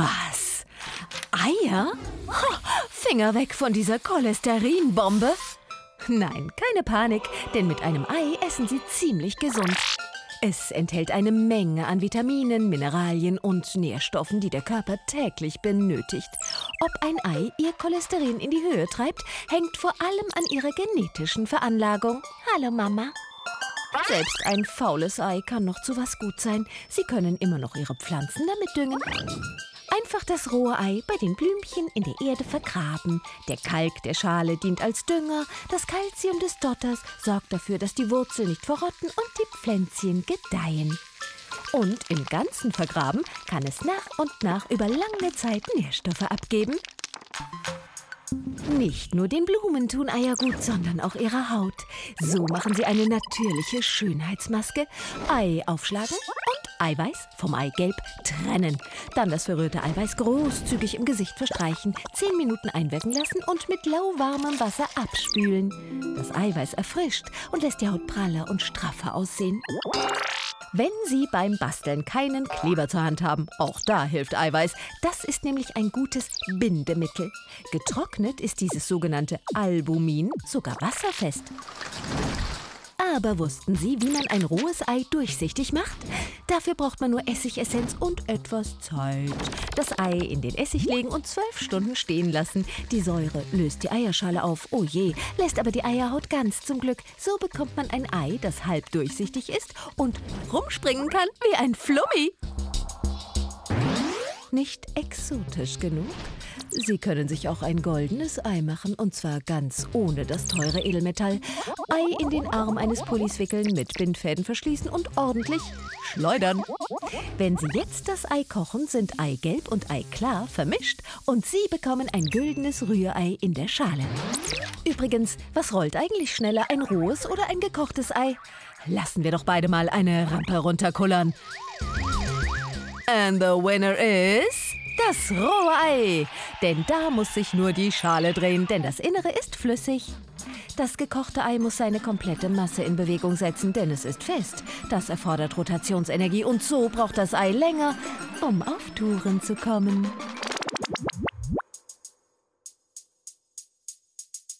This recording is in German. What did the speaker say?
Was? Eier? Ha, Finger weg von dieser Cholesterinbombe. Nein, keine Panik, denn mit einem Ei essen Sie ziemlich gesund. Es enthält eine Menge an Vitaminen, Mineralien und Nährstoffen, die der Körper täglich benötigt. Ob ein Ei Ihr Cholesterin in die Höhe treibt, hängt vor allem an Ihrer genetischen Veranlagung. Hallo Mama. Selbst ein faules Ei kann noch zu was gut sein. Sie können immer noch Ihre Pflanzen damit düngen. Einfach das rohe Ei bei den Blümchen in der Erde vergraben. Der Kalk der Schale dient als Dünger, das Kalzium des Dotters sorgt dafür, dass die Wurzeln nicht verrotten und die Pflänzchen gedeihen. Und im Ganzen vergraben kann es nach und nach über lange Zeit Nährstoffe abgeben. Nicht nur den Blumen tun Eier gut, sondern auch ihrer Haut. So machen sie eine natürliche Schönheitsmaske. Ei aufschlagen und Eiweiß vom Eigelb trennen. Dann das verrührte Eiweiß großzügig im Gesicht verstreichen, 10 Minuten einwirken lassen und mit lauwarmem Wasser abspülen. Das Eiweiß erfrischt und lässt die Haut praller und straffer aussehen. Wenn Sie beim Basteln keinen Kleber zur Hand haben, auch da hilft Eiweiß. Das ist nämlich ein gutes Bindemittel. Getrocknet ist dieses sogenannte Albumin sogar wasserfest. Aber wussten Sie, wie man ein rohes Ei durchsichtig macht? Dafür braucht man nur Essigessenz und etwas Zeit. Das Ei in den Essig legen und zwölf Stunden stehen lassen. Die Säure löst die Eierschale auf, oh je, lässt aber die Eierhaut ganz zum Glück. So bekommt man ein Ei, das halb durchsichtig ist und rumspringen kann wie ein Flummi. Nicht exotisch genug? Sie können sich auch ein goldenes Ei machen und zwar ganz ohne das teure Edelmetall. Ei in den Arm eines Pullis wickeln, mit Bindfäden verschließen und ordentlich schleudern. Wenn Sie jetzt das Ei kochen, sind Eigelb und Eiklar vermischt und Sie bekommen ein güldenes Rührei in der Schale. Übrigens, was rollt eigentlich schneller, ein rohes oder ein gekochtes Ei? Lassen wir doch beide mal eine Rampe runterkullern. And the winner is das rohe Ei. Denn da muss sich nur die Schale drehen, denn das Innere ist flüssig. Das gekochte Ei muss seine komplette Masse in Bewegung setzen, denn es ist fest. Das erfordert Rotationsenergie und so braucht das Ei länger, um auf Touren zu kommen.